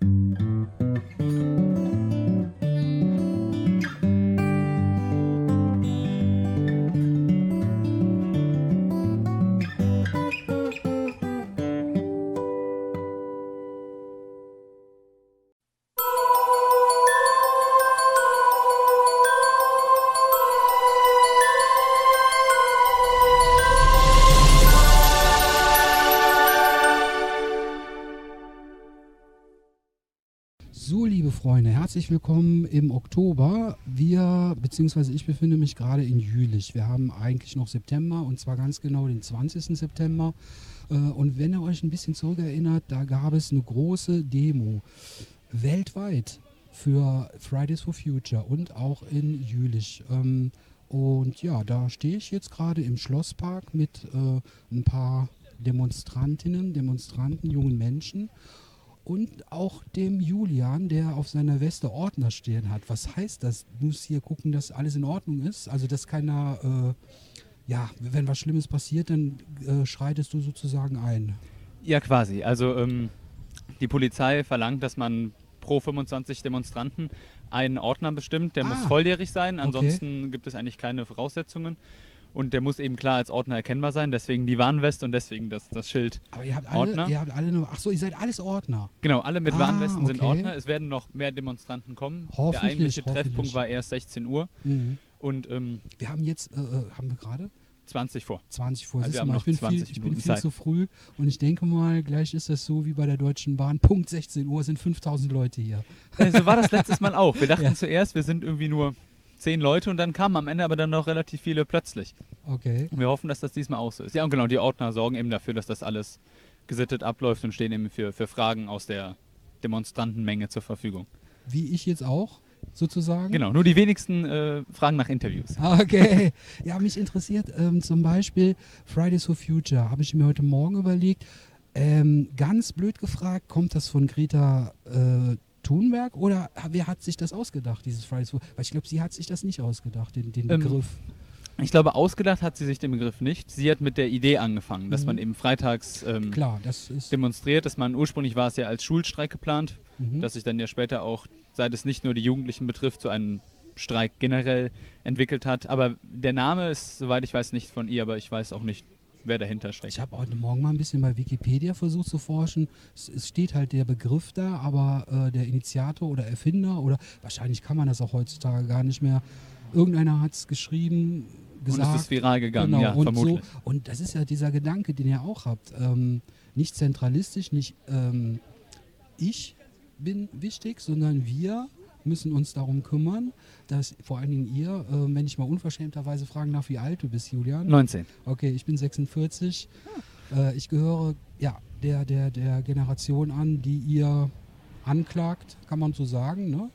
Mm-hmm. Herzlich willkommen im Oktober. Wir, beziehungsweise ich befinde mich gerade in Jülich. Wir haben eigentlich noch September und zwar ganz genau den 20. September. Äh, Und wenn ihr euch ein bisschen zurückerinnert, da gab es eine große Demo weltweit für Fridays for Future und auch in Jülich. Ähm, Und ja, da stehe ich jetzt gerade im Schlosspark mit äh, ein paar Demonstrantinnen, Demonstranten, jungen Menschen und auch dem Julian, der auf seiner Weste Ordner stehen hat. Was heißt das? Du musst hier gucken, dass alles in Ordnung ist. Also, dass keiner, äh, ja, wenn was Schlimmes passiert, dann äh, schreitest du sozusagen ein. Ja, quasi. Also ähm, die Polizei verlangt, dass man pro 25 Demonstranten einen Ordner bestimmt. Der muss Ah, volljährig sein, okay. ansonsten gibt es eigentlich keine Voraussetzungen. Und der muss eben klar als Ordner erkennbar sein, deswegen die Warnweste und deswegen das, das Schild. Aber ihr habt alle, Ordner? ihr habt alle nur, ach so, ihr seid alles Ordner. Genau, alle mit Ah, Warnwesten sind okay. Ordner. Es werden noch mehr Demonstranten kommen. Der Hoffentlich, eigentliche hoffentlich. Treffpunkt war erst 16 Uhr Mhm. und ähm, Wir haben jetzt, äh, äh, haben wir gerade 20 vor. 20 vor. Also mal, noch ich bin, viel, 20 ich bin viel zu früh und ich denke mal, gleich ist das so wie bei der Deutschen Bahn. Punkt 16 Uhr sind 5000 Leute hier. Äh, So war das letztes Mal auch. Wir dachten Ja. zuerst, wir sind irgendwie nur 10 Leute und dann kamen am Ende aber dann noch relativ viele plötzlich. Okay. Und wir hoffen, dass das diesmal auch so ist. Ja, und genau, die Ordner sorgen eben dafür, dass das alles gesittet abläuft und stehen eben für, für Fragen aus der Demonstrantenmenge zur Verfügung. Wie ich jetzt auch, sozusagen. Genau, nur die wenigsten äh, fragen nach Interviews. Okay. Ja, mich interessiert ähm, zum Beispiel Fridays for Future. Habe ich mir heute Morgen überlegt. Ähm, ganz blöd gefragt, kommt das von Greta äh, Thunberg oder wer hat sich das ausgedacht, dieses Fridays for Weil ich glaube, sie hat sich das nicht ausgedacht, den, den Ähm, Begriff. Ich glaube, ausgedacht hat sie sich den Begriff nicht. Sie hat mit der Idee angefangen, dass Mhm. man eben freitags ähm, Klar, das demonstriert, dass man ursprünglich war es ja als Schulstreik geplant, Mhm. dass sich dann ja später auch, seit es nicht nur die Jugendlichen betrifft, zu einem Streik generell entwickelt hat. Aber der Name ist, soweit ich weiß, nicht von ihr, aber ich weiß auch nicht, wer dahinter steckt. Ich habe heute Morgen mal ein bisschen bei Wikipedia versucht zu forschen. Es, es steht halt der Begriff da, aber äh, der Initiator oder Erfinder oder wahrscheinlich kann man das auch heutzutage gar nicht mehr. Irgendeiner hat es geschrieben, Und gesagt. es ist viral gegangen, genau, ja, und vermutlich. So, und das ist ja dieser Gedanke, den ihr auch habt. Ähm, nicht zentralistisch, nicht ähm, ich bin wichtig, sondern wir müssen uns darum kümmern, dass vor allen Dingen ihr, äh, wenn ich mal unverschämterweise fragen darf, wie alt du bist, Julian. 19. Okay, ich bin 46. Äh, ich gehöre ja der, der, der Generation an, die ihr anklagt, kann man so sagen, ne?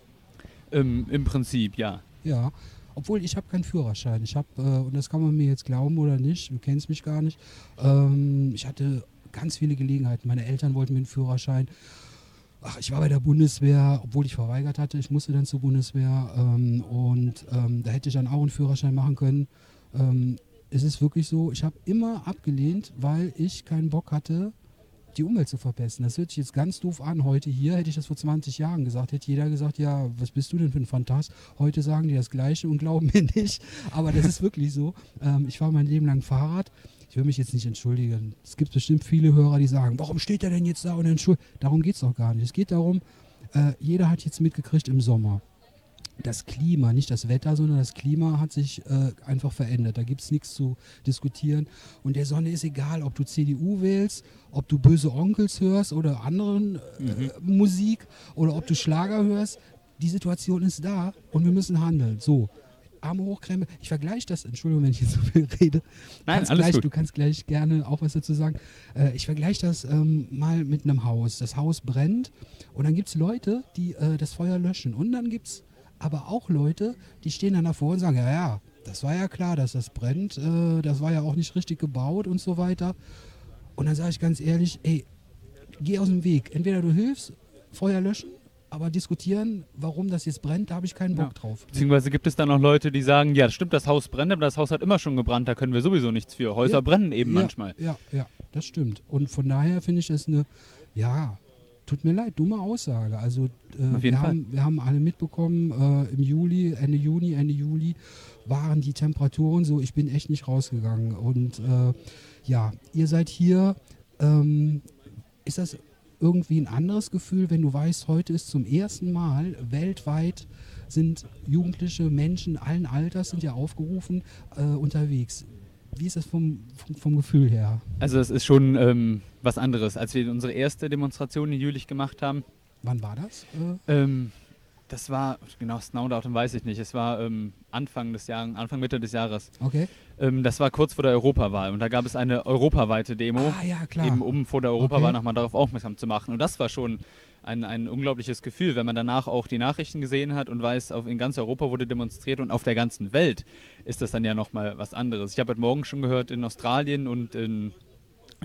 Ähm, Im Prinzip, ja. Ja. Obwohl ich habe keinen Führerschein. Ich habe, äh, und das kann man mir jetzt glauben oder nicht, du kennst mich gar nicht. Ähm, ich hatte ganz viele Gelegenheiten. Meine Eltern wollten mir einen Führerschein. Ach, ich war bei der Bundeswehr, obwohl ich verweigert hatte. Ich musste dann zur Bundeswehr ähm, und ähm, da hätte ich dann auch einen Führerschein machen können. Ähm, es ist wirklich so, ich habe immer abgelehnt, weil ich keinen Bock hatte, die Umwelt zu verbessern. Das hört sich jetzt ganz doof an. Heute hier hätte ich das vor 20 Jahren gesagt, hätte jeder gesagt, ja, was bist du denn für ein Fantast? Heute sagen die das Gleiche und glauben mir nicht. Aber das ist wirklich so. Ähm, ich fahre mein Leben lang Fahrrad. Ich will mich jetzt nicht entschuldigen. Es gibt bestimmt viele Hörer, die sagen, warum steht er denn jetzt da und entschuldigt? Darum geht es doch gar nicht. Es geht darum, äh, jeder hat jetzt mitgekriegt im Sommer. Das Klima, nicht das Wetter, sondern das Klima hat sich äh, einfach verändert. Da gibt es nichts zu diskutieren. Und der Sonne ist egal, ob du CDU wählst, ob du böse Onkels hörst oder anderen äh, Musik oder ob du Schlager hörst. Die Situation ist da und wir müssen handeln. So, Arme hochkrempeln. Ich vergleiche das, Entschuldigung, wenn ich jetzt so viel rede. Nein, Kannst alles gleich, gut. Du kannst gleich gerne auch was dazu sagen. Äh, ich vergleiche das ähm, mal mit einem Haus. Das Haus brennt und dann gibt es Leute, die äh, das Feuer löschen. Und dann gibt es aber auch Leute, die stehen dann davor und sagen, ja, ja, das war ja klar, dass das brennt. Äh, das war ja auch nicht richtig gebaut und so weiter. Und dann sage ich ganz ehrlich, ey, geh aus dem Weg. Entweder du hilfst, Feuer löschen, aber diskutieren, warum das jetzt brennt, da habe ich keinen Bock Ja. drauf. Beziehungsweise gibt es dann noch Leute, die sagen, ja, das stimmt, das Haus brennt, aber das Haus hat immer schon gebrannt, da können wir sowieso nichts für. Häuser Ja. brennen eben ja, manchmal. Ja, ja, das stimmt. Und von daher finde ich das eine, ja, tut mir leid, dumme Aussage. Also äh, wir, Fall. haben, wir haben alle mitbekommen, äh, im Juli, Ende Juni, Ende Juli waren die Temperaturen so, ich bin echt nicht rausgegangen. Und äh, ja, ihr seid hier. Ähm, ist das irgendwie ein anderes Gefühl, wenn du weißt, heute ist zum ersten Mal weltweit sind jugendliche Menschen allen Alters sind ja aufgerufen äh, unterwegs. Wie ist das vom, vom, vom Gefühl her? Also es ist schon ähm, was anderes. Als wir unsere erste Demonstration in Jülich gemacht haben, Wann war das? Äh, ähm, das war, genau, das Datum weiß ich nicht, es war ähm, Anfang des Jahres, Anfang Mitte des Jahres. okay. Ähm, das war kurz vor der Europawahl und da gab es eine europaweite Demo, Ah ja, klar. eben um vor der Europawahl Okay. nochmal darauf aufmerksam zu machen. Und das war schon ein, ein unglaubliches Gefühl, wenn man danach auch die Nachrichten gesehen hat und weiß, auf, in ganz Europa wurde demonstriert und auf der ganzen Welt ist das dann ja nochmal was anderes. Ich habe heute Morgen schon gehört, in Australien und in,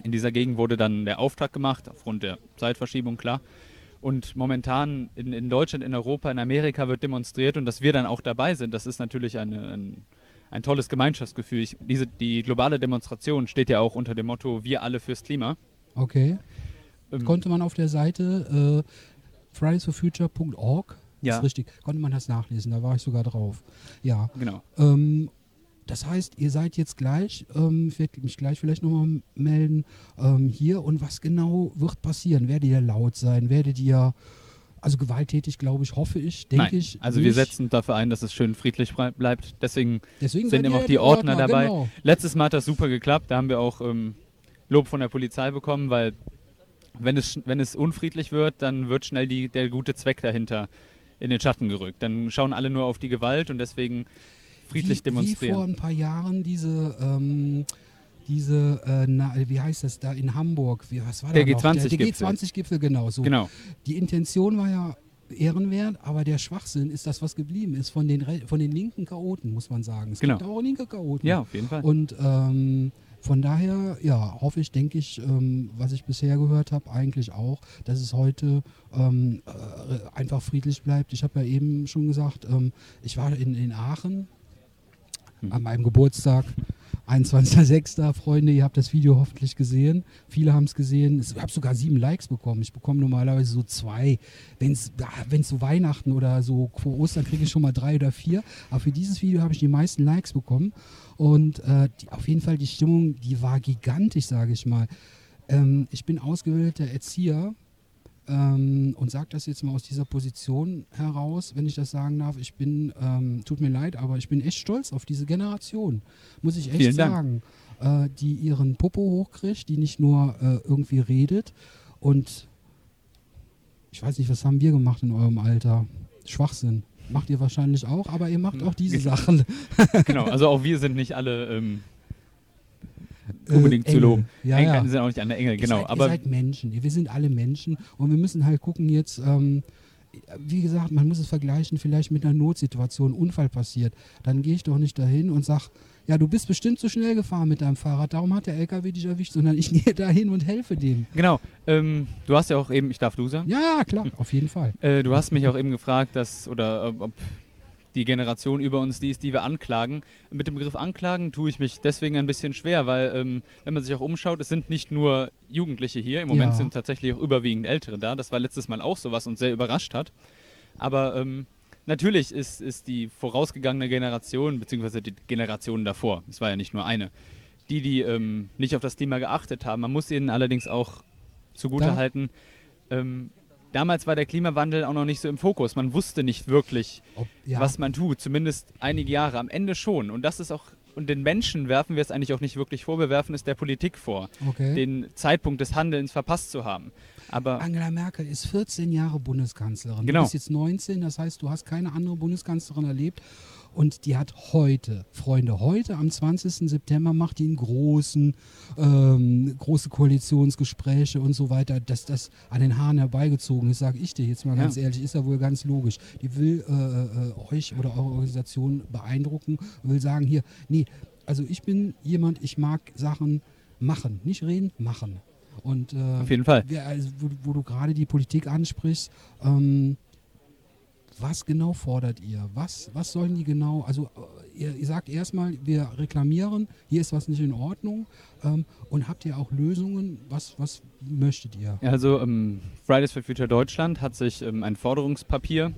in dieser Gegend wurde dann der Auftrag gemacht, aufgrund der Zeitverschiebung, klar. Und momentan in, in Deutschland, in Europa, in Amerika wird demonstriert und dass wir dann auch dabei sind, das ist natürlich eine, ein, ein tolles Gemeinschaftsgefühl. Ich, diese, die globale Demonstration steht ja auch unter dem Motto Wir alle fürs Klima. Okay. Ähm, Konnte man auf der Seite äh, fridaysforfuture.org, Ja. ist richtig, konnte man das nachlesen, da war ich sogar drauf. Ja. genau. Ähm, das heißt, ihr seid jetzt gleich, ähm, ich werde mich gleich vielleicht nochmal melden, ähm, hier und was genau wird passieren? Werdet ihr laut sein? Werdet ihr, also gewalttätig, glaube ich, hoffe ich, denke ich. also wir setzen dafür ein, dass es schön friedlich bleibt. Deswegen Deswegen sind immer auch die Ordner dabei. Genau. Letztes Mal hat das super geklappt. Da haben wir auch ähm, Lob von der Polizei bekommen, weil wenn es, wenn es unfriedlich wird, dann wird schnell die, der gute Zweck dahinter in den Schatten gerückt. Dann schauen alle nur auf die Gewalt und deswegen friedlich wie, Wie vor demonstrieren. ein paar Jahren diese, ähm, diese, äh, na, wie heißt das da in Hamburg? Wie, was war Der da noch? Der, der G20-Gipfel. G20-Gipfel, genau. So. Genau, Die Intention war ja ehrenwert, aber der Schwachsinn ist das, was geblieben ist von den, Re- von den linken Chaoten, muss man sagen. Es Genau. gibt auch linke Chaoten. ja, auf jeden Fall. Und ähm, von daher, ja, hoffe ich, denke ich, ähm, was ich bisher gehört habe, eigentlich auch, dass es heute ähm, äh, einfach friedlich bleibt. Ich habe ja eben schon gesagt, ähm, ich war in, in Aachen Mhm. an meinem Geburtstag. 21.06. Freunde, ihr habt das Video hoffentlich gesehen. Viele haben es gesehen. Es- Ich habe sogar sieben Likes bekommen. Ich bekomme normalerweise so zwei. Wenn es so Weihnachten oder so vor Ostern kriege ich schon mal drei oder vier. Aber für dieses Video habe ich die meisten Likes bekommen. Und äh, die, auf jeden Fall die Stimmung, die war gigantisch, sage ich mal. Ähm, ich bin ausgebildeter Erzieher ähm, und sage das jetzt mal aus dieser Position heraus, wenn ich das sagen darf. Ich bin, ähm, tut mir leid, aber ich bin echt stolz auf diese Generation, muss ich echt Vielen sagen, äh, die ihren Popo hochkriegt, die nicht nur äh, irgendwie redet und ich weiß nicht, was haben wir gemacht in eurem Alter? Schwachsinn. Macht ihr wahrscheinlich auch, aber ihr macht auch diese Sachen. genau, also auch wir sind nicht alle ähm, Äh, unbedingt zu Engel. loben. Ja, Engel ja. sind auch nicht alle Engel, Ihr genau. seid, aber ihr seid Menschen, wir sind alle Menschen und wir müssen halt gucken jetzt, ähm, wie gesagt, man muss es vergleichen vielleicht mit einer Notsituation, Unfall passiert. Dann gehe ich doch nicht dahin und sag, ja, du bist bestimmt zu schnell gefahren mit deinem Fahrrad, darum hat der LKW dich erwischt, sondern ich gehe dahin und helfe dem. genau, ähm, du hast ja auch eben, ich darf du sagen, Ja, klar, auf jeden Fall. Äh, du hast mich auch eben gefragt, dass, oder ob die Generation über uns die ist, die wir anklagen. Mit dem Begriff anklagen tue ich mich deswegen ein bisschen schwer, weil ähm, wenn man sich auch umschaut, es sind nicht nur Jugendliche hier, im Moment Ja. sind tatsächlich auch überwiegend Ältere da. Das war letztes Mal auch so, was uns sehr überrascht hat. Aber ähm, natürlich ist, ist die vorausgegangene Generation, beziehungsweise die Generation davor, es war ja nicht nur eine, die, die ähm, nicht auf das Thema geachtet haben. Man muss ihnen allerdings auch zugutehalten, ähm, damals war der Klimawandel auch noch nicht so im Fokus. Man wusste nicht wirklich, Ob, ja, was man tut, zumindest einige Jahre. Am Ende schon. Und das ist auch, und den Menschen werfen wir es eigentlich auch nicht wirklich vor, wir werfen es der Politik vor, okay. den Zeitpunkt des Handelns verpasst zu haben. Aber Angela Merkel ist 14 Jahre Bundeskanzlerin. Genau. Du bist jetzt 19, das heißt, du hast keine andere Bundeskanzlerin erlebt. Und die hat heute, Freunde, heute am 20. September macht die einen großen, ähm, große Koalitionsgespräche und so weiter, dass das an den Haaren herbeigezogen ist, sage ich dir jetzt mal Ja. ganz ehrlich, ist ja wohl ganz logisch. Die will äh, äh, euch oder eure Organisation beeindrucken und will sagen, hier, nee, also ich bin jemand, ich mag Sachen machen, nicht reden, machen. Und äh, auf jeden Fall. Also, wo, wo du gerade die Politik ansprichst, ähm, Was genau fordert ihr? Was, was sollen die genau? Also äh, ihr, ihr sagt erstmal, wir reklamieren, hier ist was nicht in Ordnung. Ähm, und habt ihr auch Lösungen? Was, was möchtet ihr? Also ähm, Fridays for Future Deutschland hat sich ähm, ein Forderungspapier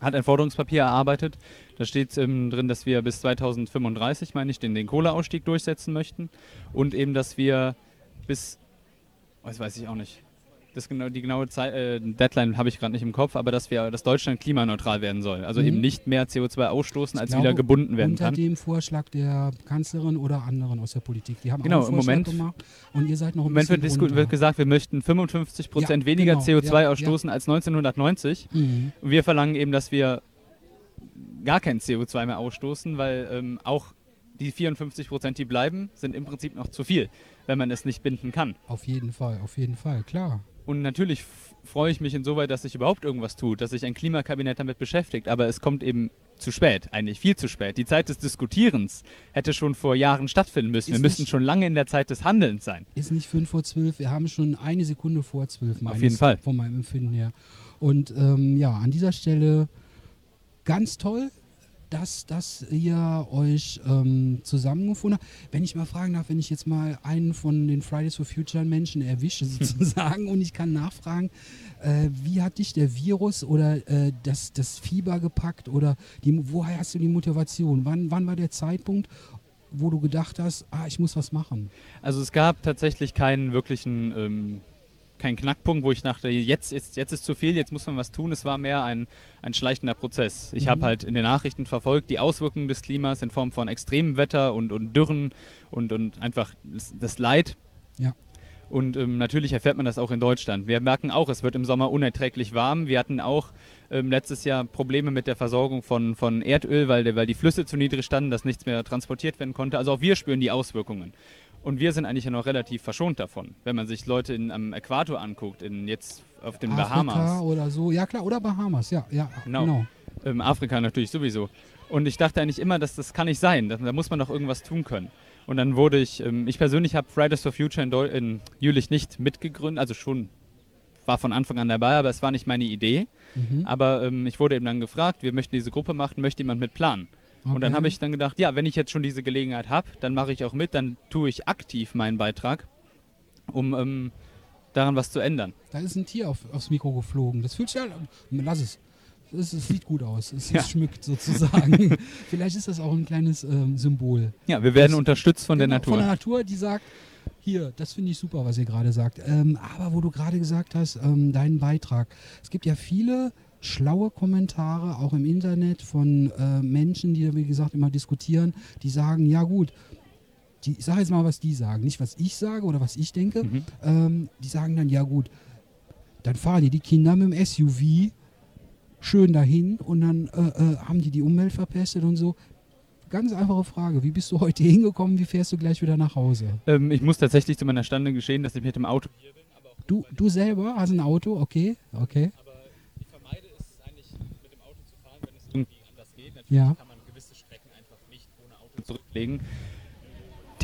hat ein Forderungspapier erarbeitet. Da steht ähm, drin, dass wir bis 2035, meine ich, den, den Kohleausstieg durchsetzen möchten und eben, dass wir bis, das weiß ich auch nicht, das genau, die genaue Zeit, äh, Deadline habe ich gerade nicht im Kopf, aber dass wir, dass Deutschland klimaneutral werden soll. Also mhm. eben nicht mehr CO2 ausstoßen, als glaube, wieder gebunden werden unter kann. Unter dem Vorschlag der Kanzlerin oder anderen aus der Politik. Die haben genau, auch einen im Moment, gemacht und ihr seid noch ein Im Moment wird, wird, gesagt, wir möchten 55 Prozent ja, weniger genau, CO2 ja, ausstoßen ja. als 1990. Mhm. Und wir verlangen eben, dass wir gar kein CO2 mehr ausstoßen, weil ähm, auch die 54 Prozent, die bleiben, sind im Prinzip noch zu viel, wenn man es nicht binden kann. Auf jeden Fall, auf jeden Fall, klar. Und natürlich freue ich mich insoweit, dass sich überhaupt irgendwas tut, dass sich ein Klimakabinett damit beschäftigt. Aber es kommt eben zu spät, eigentlich viel zu spät. Die Zeit des Diskutierens hätte schon vor Jahren stattfinden müssen. Ist wir müssten schon lange in der Zeit des Handelns sein. Ist nicht fünf vor zwölf, wir haben schon eine Sekunde vor zwölf. Auf jeden Fall. Von meinem Empfinden her. Und ähm, ja, an dieser Stelle ganz toll, dass, dass ihr euch ähm, zusammengefunden habt. Wenn ich mal fragen darf, wenn ich jetzt mal einen von den Fridays for Future Menschen erwische sozusagen und ich kann nachfragen, äh, wie hat dich der Virus oder äh, das, das Fieber gepackt oder die, woher hast du die Motivation? Wann, wann war der Zeitpunkt, wo du gedacht hast, ah, ich muss was machen? Also es gab tatsächlich keinen wirklichen ähm, kein Knackpunkt, wo ich dachte, jetzt ist, jetzt ist zu viel, jetzt muss man was tun. Es war mehr ein, ein schleichender Prozess. Ich mhm. habe halt in den Nachrichten verfolgt die Auswirkungen des Klimas in Form von extremem Wetter und, und Dürren und, und einfach das, das Leid. Ja. Und ähm, natürlich erfährt man das auch in Deutschland. Wir merken auch, es wird im Sommer unerträglich warm. Wir hatten auch ähm, letztes Jahr Probleme mit der Versorgung von, von Erdöl, weil, weil die Flüsse zu niedrig standen, dass nichts mehr transportiert werden konnte. Also auch wir spüren die Auswirkungen. Und wir sind eigentlich ja noch relativ verschont davon, wenn man sich Leute in, am Äquator anguckt, in, jetzt auf den Afrika Bahamas. oder so, ja klar, oder Bahamas, ja, ja, genau. genau. Ähm, Afrika natürlich sowieso. Und ich dachte eigentlich immer, dass das kann nicht sein, da, da muss man doch irgendwas tun können. Und dann wurde ich, ähm, ich persönlich habe Fridays for Future in, Deu in Jülich nicht mitgegründet, also schon war von Anfang an dabei, aber es war nicht meine Idee. Mhm. Aber ähm, ich wurde eben dann gefragt, wir möchten diese Gruppe machen, möchte jemand mit planen? Okay. Und dann habe ich dann gedacht, ja, wenn ich jetzt schon diese Gelegenheit habe, dann mache ich auch mit, dann tue ich aktiv meinen Beitrag, um ähm, daran was zu ändern. Da ist ein Tier auf, aufs Mikro geflogen. Das fühlt sich ja, lass es. Es, sieht gut aus. Es, ja. schmückt sozusagen. Vielleicht ist das auch ein kleines ähm, Symbol. Ja, wir werden das, unterstützt von genau, der Natur. Von der Natur, die sagt, hier, das finde ich super, was ihr gerade sagt. Ähm, aber wo du gerade gesagt hast, ähm, deinen Beitrag. Es gibt ja viele schlaue Kommentare, auch im Internet von äh, Menschen, die, wie gesagt, immer diskutieren, die sagen, ja gut, die, ich sage jetzt mal, was die sagen, nicht was ich sage oder was ich denke, mhm. ähm, die sagen dann, ja gut, dann fahren die die Kinder mit dem SUV schön dahin und dann äh, äh, haben die die Umwelt verpestet und so. Ganz einfache Frage, wie bist du heute hingekommen, wie fährst du gleich wieder nach Hause? Ähm, ich muss tatsächlich zu meiner Stande geschehen, dass ich mit dem Auto hier bin. du, du selber hast ein Auto, okay, okay. Aber irgendwie anders geht. Natürlich ja. kann man gewisse Strecken einfach nicht ohne Auto zurücklegen.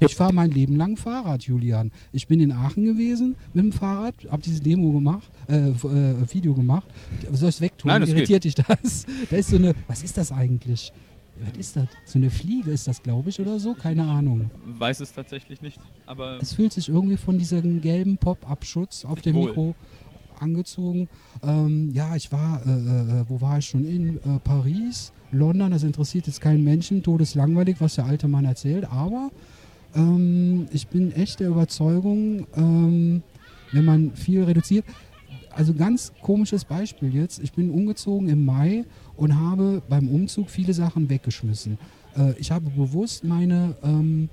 Ich fahre mein Leben lang Fahrrad, Julian. Ich bin in Aachen gewesen mit dem Fahrrad, habe dieses Demo gemacht, äh, äh, Video gemacht. Soll ich es wegtun? Nein, das Irritiert geht. dich das? Da ist so eine, was ist das eigentlich? Was ist das? So eine Fliege ist das, glaube ich, oder so? Keine Ahnung. Weiß es tatsächlich nicht, aber... Es fühlt sich irgendwie von diesem gelben Pop-Up-Schutz auf dem wohl. Mikro angezogen. Ähm, ja, ich war, äh, äh, wo war ich schon? In äh, Paris, London, das interessiert jetzt keinen Menschen, todeslangweilig, was der alte Mann erzählt, aber ähm, ich bin echt der Überzeugung, ähm, wenn man viel reduziert, also ganz komisches Beispiel jetzt, ich bin umgezogen im Mai und habe beim Umzug viele Sachen weggeschmissen. Äh, ich habe bewusst meine ähm,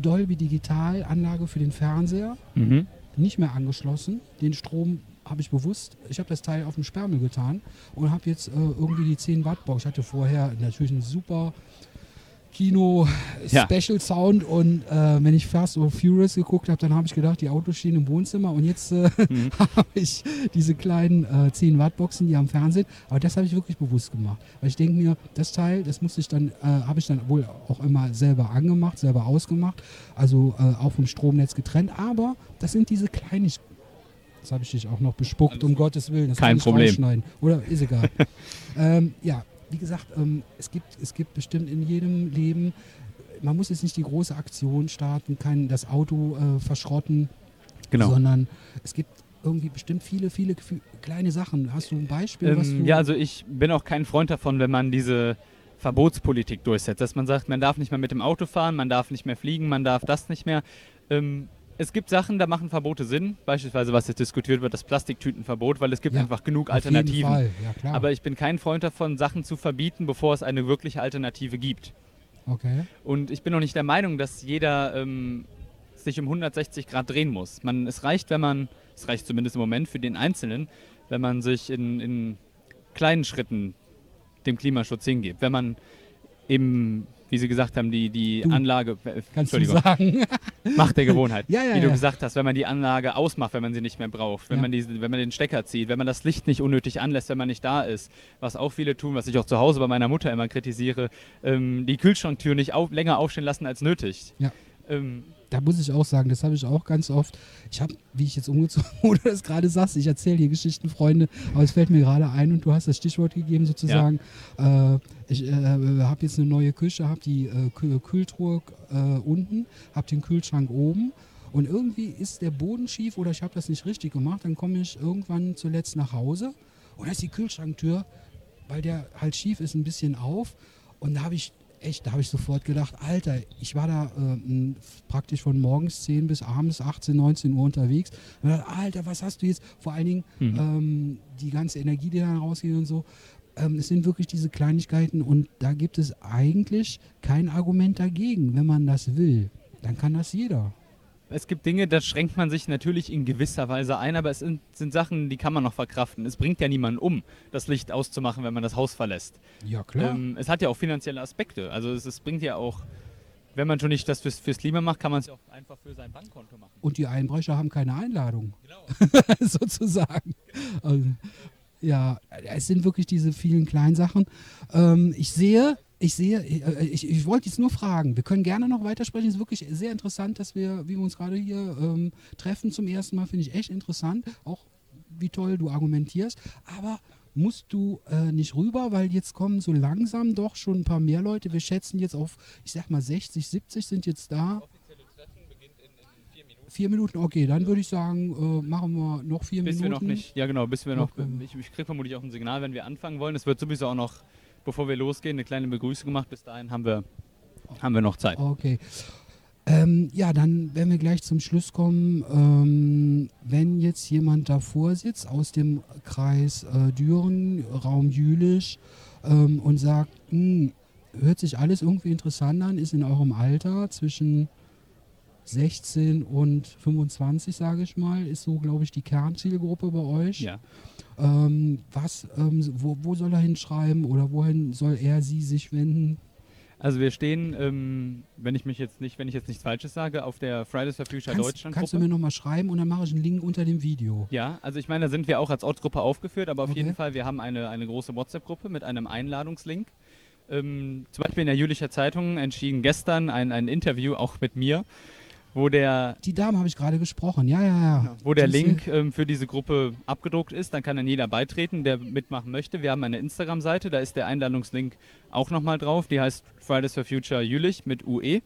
Dolby Digital Anlage für den Fernseher mhm. nicht mehr angeschlossen, den Strom habe ich bewusst, ich habe das Teil auf den Sperrmüll getan und habe jetzt äh, irgendwie die 10 Watt Box. Ich hatte vorher natürlich einen super Kino ja. Special Sound und äh, wenn ich Fast or Furious geguckt habe, dann habe ich gedacht, die Autos stehen im Wohnzimmer und jetzt äh, mhm. habe ich diese kleinen äh, 10 Watt Boxen, die am Fernsehen, aber das habe ich wirklich bewusst gemacht, weil ich denke mir, das Teil, das muss ich dann, äh, habe ich dann wohl auch immer selber angemacht, selber ausgemacht, also äh, auch vom Stromnetz getrennt, aber das sind diese Kleinigkeiten Jetzt habe ich dich auch noch bespuckt, Alles um gut. Gottes Willen. Das Kein kann ich Problem. Oder ist egal. ähm, ja, wie gesagt, ähm, es, gibt, es gibt bestimmt in jedem Leben, man muss jetzt nicht die große Aktion starten, kein das Auto äh, verschrotten, Genau. sondern es gibt irgendwie bestimmt viele, viele kleine Sachen. Hast du ein Beispiel, was du... Ähm, ja, also ich bin auch kein Freund davon, wenn man diese Verbotspolitik durchsetzt, dass man sagt, man darf nicht mehr mit dem Auto fahren, man darf nicht mehr fliegen, man darf das nicht mehr. Ähm, es gibt Sachen, da machen Verbote Sinn, beispielsweise was jetzt diskutiert wird, das Plastiktütenverbot, weil es gibt Ja, einfach genug Alternativen. Ja. Aber ich bin kein Freund davon, Sachen zu verbieten, bevor es eine wirkliche Alternative gibt. okay. Und ich bin auch nicht der Meinung, dass jeder ähm, sich um 160 Grad drehen muss. Man, es reicht, wenn man, es reicht zumindest im Moment für den Einzelnen, wenn man sich in, in kleinen Schritten dem Klimaschutz hingibt. Wenn man eben, wie Sie gesagt haben, die, die Du, Anlage, äh, Kannst du sagen? Macht der Gewohnheit. Ja, ja, wie du ja. gesagt hast, wenn man die Anlage ausmacht, wenn man sie nicht mehr braucht, wenn, man diese, wenn man den Stecker zieht, wenn man das Licht nicht unnötig anlässt, wenn man nicht da ist, was auch viele tun, was ich auch zu Hause bei meiner Mutter immer kritisiere, ähm, die Kühlschranktür nicht auf, länger aufstehen lassen als nötig. Ja. Ähm, da muss ich auch sagen, das habe ich auch ganz oft. Ich habe, wie ich jetzt umgezogen wurde, das gerade sagst, ich erzähle hier Geschichten, Freunde, aber es fällt mir gerade ein und du hast das Stichwort gegeben sozusagen. Äh, ich äh, habe jetzt eine neue Küche, habe die äh, Kühl Kühltruhe äh, unten, habe den Kühlschrank oben und irgendwie ist der Boden schief oder ich habe das nicht richtig gemacht. Dann komme ich irgendwann zuletzt nach Hause und da ist die Kühlschranktür, weil der halt schief ist, ein bisschen auf und da habe ich echt, da habe ich sofort gedacht, Alter, ich war da äh, praktisch von morgens 10 bis abends 18, 19 Uhr unterwegs. Und dachte, Alter, was hast du jetzt? Vor allen Dingen Mhm. ähm, die ganze Energie, die da rausgeht und so. Ähm, es sind wirklich diese Kleinigkeiten und da gibt es eigentlich kein Argument dagegen. Wenn man das will, dann kann das jeder. Es gibt Dinge, da schränkt man sich natürlich in gewisser Weise ein, aber es sind, sind Sachen, die kann man noch verkraften. Es bringt ja niemanden um, das Licht auszumachen, wenn man das Haus verlässt. Ja, klar. Ähm, es hat ja auch finanzielle Aspekte. Also es, es bringt ja auch, wenn man schon nicht das fürs, fürs Klima macht, kann man es ja auch einfach für sein Bankkonto machen. und die Einbrecher haben keine Einladung. Genau. sozusagen. Also, ja, es sind wirklich diese vielen kleinen Sachen. Ähm, ich sehe, ich sehe, äh, ich, ich wollte jetzt nur fragen. Wir können gerne noch weitersprechen. Es ist wirklich sehr interessant, dass wir, wie wir uns gerade hier ähm, treffen zum ersten Mal, finde ich echt interessant. Auch wie toll du argumentierst. Aber musst du äh, nicht rüber, weil jetzt kommen so langsam doch schon ein paar mehr Leute. Wir schätzen jetzt auf, ich sag mal 60, 70 sind jetzt da. Vier Minuten, okay, dann würde ich sagen, äh, machen wir noch vier Bis wir Minuten. noch nicht, ja genau, bis wir noch, Noch, ähm, ich, ich kriege vermutlich auch ein Signal, wenn wir anfangen wollen. Es wird sowieso auch noch, bevor wir losgehen, eine kleine Begrüßung gemacht. Bis dahin haben wir, haben wir noch Zeit. Okay. Ähm, ja, dann werden wir gleich zum Schluss kommen. Ähm, wenn jetzt jemand davor sitzt aus dem Kreis äh, Düren, Raum Jülich ähm, und sagt, "Hm, hört sich alles irgendwie interessant an, ist in eurem Alter zwischen 16 und 25, sage ich mal, ist so, glaube ich, die Kernzielgruppe bei euch. Ja. Ähm, was, ähm, wo, wo soll er hinschreiben oder wohin soll er sie sich wenden? Also wir stehen, ähm, wenn ich mich jetzt nicht, wenn ich jetzt nichts Falsches sage, auf der Fridays for Future Kannst, Deutschland kannst du Gruppe. mir nochmal schreiben und dann mache ich einen Link unter dem Video. Ja, also ich meine, da sind wir auch als Ortsgruppe aufgeführt, aber auf Okay. jeden Fall, wir haben eine, eine große WhatsApp-Gruppe mit einem Einladungslink. Ähm, zum Beispiel in der Jülicher Zeitung entschieden gestern ein, ein Interview auch mit mir, wo der, Die Dame habe ich gerade gesprochen. Ja, ja, ja. wo der Link ähm, für diese Gruppe abgedruckt ist. Dann kann dann jeder beitreten, der mitmachen möchte. Wir haben eine Instagram-Seite, da ist der Einladungslink auch nochmal drauf. Die heißt Fridays for Future Jülich mit UE. Äh,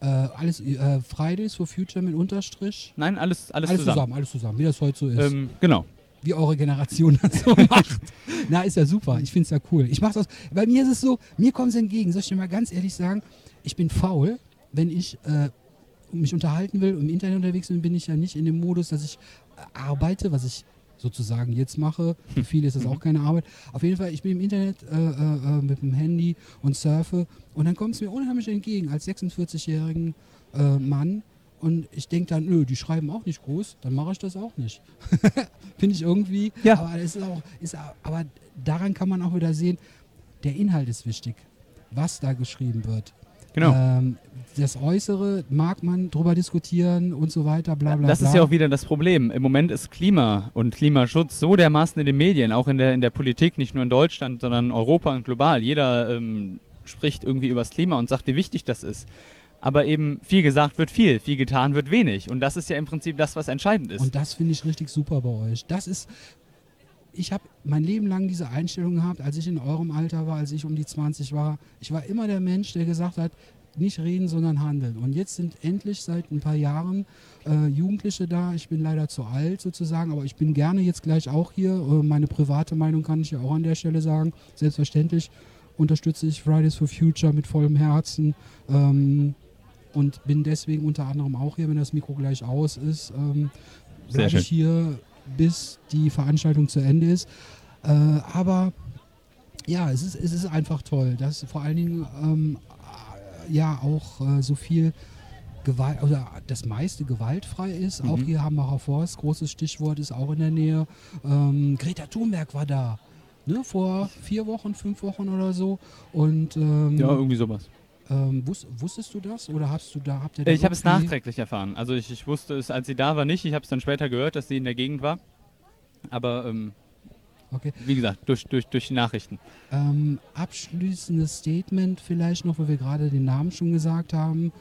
alles äh, Fridays for Future mit Unterstrich. Nein, alles, alles, Alles zusammen. zusammen. alles zusammen, wie das heute so ist. Ähm, genau. wie eure Generation das so macht. Na, ist ja super. Ich finde es ja cool. Ich mache das. Bei mir ist es so, mir kommt es entgegen. Soll ich dir mal ganz ehrlich sagen, ich bin faul, wenn ich äh, mich unterhalten will und im Internet unterwegs bin, bin ich ja nicht in dem Modus, dass ich äh, arbeite, was ich sozusagen jetzt mache. Für viele ist das auch keine Arbeit. Auf jeden Fall, ich bin im Internet äh, äh, äh, mit dem Handy und surfe und dann kommt es mir unheimlich entgegen als 46-jährigen äh, Mann. Und ich denke dann, nö, die schreiben auch nicht groß, dann mache ich das auch nicht. Finde ich irgendwie. Ja. Aber, ist auch, ist, aber daran kann man auch wieder sehen, der Inhalt ist wichtig, was da geschrieben wird. Genau. Ähm, das Äußere mag man drüber diskutieren und so weiter, bla bla das bla. ist ja auch wieder das Problem. Im Moment ist Klima und Klimaschutz so dermaßen in den Medien, auch in der, in der Politik, nicht nur in Deutschland, sondern Europa und global. Jeder ähm, spricht irgendwie über das Klima und sagt, wie wichtig das ist. aber eben viel gesagt wird viel, viel getan wird wenig. Und das ist ja im Prinzip das, was entscheidend ist. Und das finde ich richtig super bei euch. Das ist, ich habe mein Leben lang diese Einstellung gehabt, als ich in eurem Alter war, als ich um die 20 war. Ich war immer der Mensch, der gesagt hat, nicht reden, sondern handeln. Und jetzt sind endlich seit ein paar Jahren äh, Jugendliche da. Ich bin leider zu alt sozusagen, aber ich bin gerne jetzt gleich auch hier. Äh, meine private Meinung kann ich ja auch an der Stelle sagen. Selbstverständlich unterstütze ich Fridays for Future mit vollem Herzen. Ähm, und bin deswegen unter anderem auch hier, wenn das Mikro gleich aus ist, ähm, bleibe ich hier, bis die Veranstaltung zu Ende ist. Äh, aber ja, es ist, es ist einfach toll, dass vor allen Dingen ähm, ja auch äh, so viel Gewalt, oder das meiste gewaltfrei ist. Mhm. Auch hier Hambacher Forst, großes Stichwort, ist auch in der Nähe. Ähm, Greta Thunberg war da. Ne, vor vier Wochen, fünf Wochen oder so. Und, ähm, ja, irgendwie sowas. Ähm, wus wusstest du das oder hast du da habt ihr da Ich habe es nachträglich erfahren. Also ich, ich, wusste es, als sie da war, nicht. Ich habe es dann später gehört, dass sie in der Gegend war. Aber ähm, okay. wie gesagt, durch, durch, durch die Nachrichten. Ähm, abschließendes Statement vielleicht noch, wo wir gerade den Namen schon gesagt haben.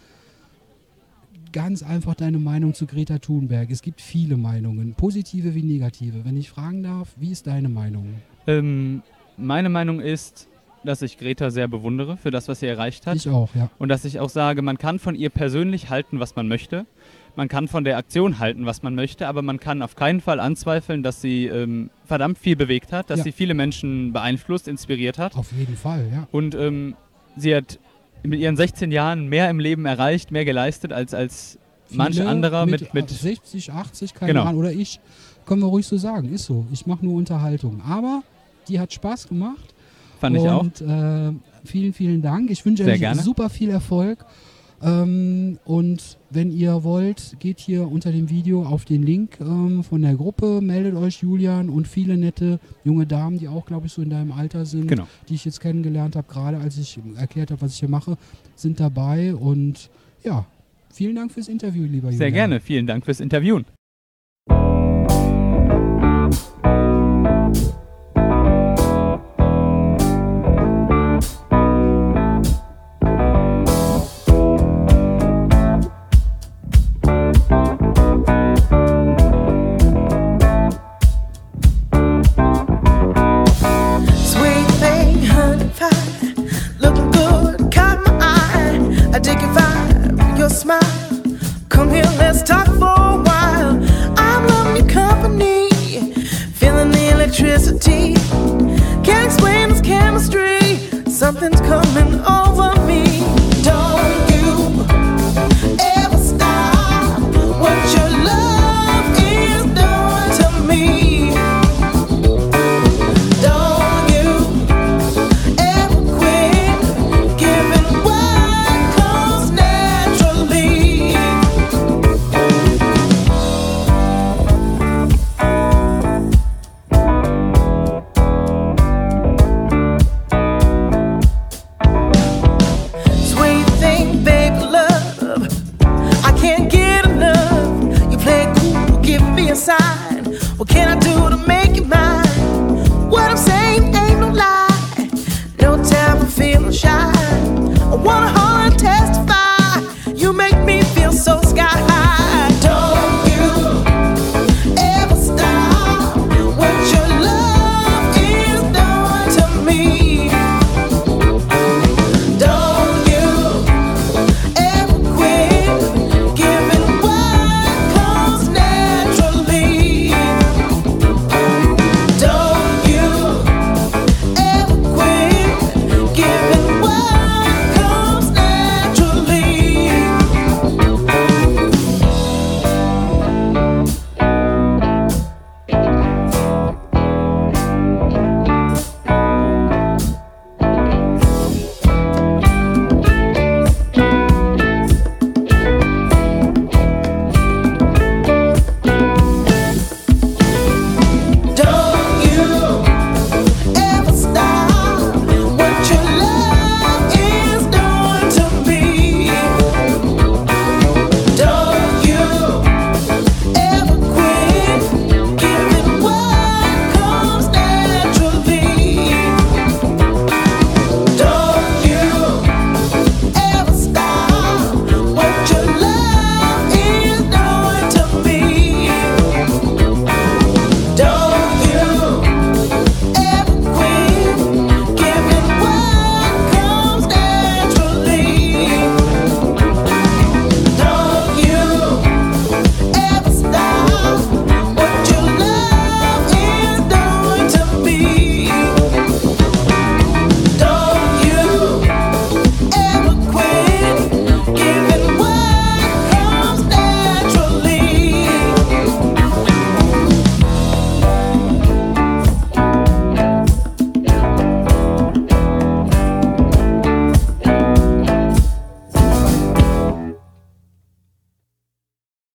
Ganz einfach deine Meinung zu Greta Thunberg. Es gibt viele Meinungen, positive wie negative. Wenn ich fragen darf, wie ist deine Meinung? Ähm, meine Meinung ist, dass ich Greta sehr bewundere für das, was sie erreicht hat. Ich auch, ja. Und dass ich auch sage, man kann von ihr persönlich halten, was man möchte. Man kann von der Aktion halten, was man möchte, aber man kann auf keinen Fall anzweifeln, dass sie ähm, verdammt viel bewegt hat, dass ja. sie viele Menschen beeinflusst, inspiriert hat. Auf jeden Fall, ja. Und ähm, sie hat mit ihren 16 Jahren mehr im Leben erreicht, mehr geleistet als, als manch anderer mit, mit, mit 60, 80, keine genau. Ahnung. Oder ich, können wir ruhig so sagen, ist so. Ich mache nur Unterhaltung. Aber die hat Spaß gemacht Fand ich auch. Und äh, vielen, vielen Dank. Ich wünsche euch gerne. super viel Erfolg. Ähm, und wenn ihr wollt, geht hier unter dem Video auf den Link ähm, von der Gruppe, meldet euch Julian und viele nette junge Damen, die auch, glaube ich, so in deinem Alter sind, genau. die ich jetzt kennengelernt habe, gerade als ich erklärt habe, was ich hier mache, sind dabei. Und ja, vielen Dank fürs Interview, lieber Julian. Sehr gerne, vielen Dank fürs Interviewen. Something's coming on.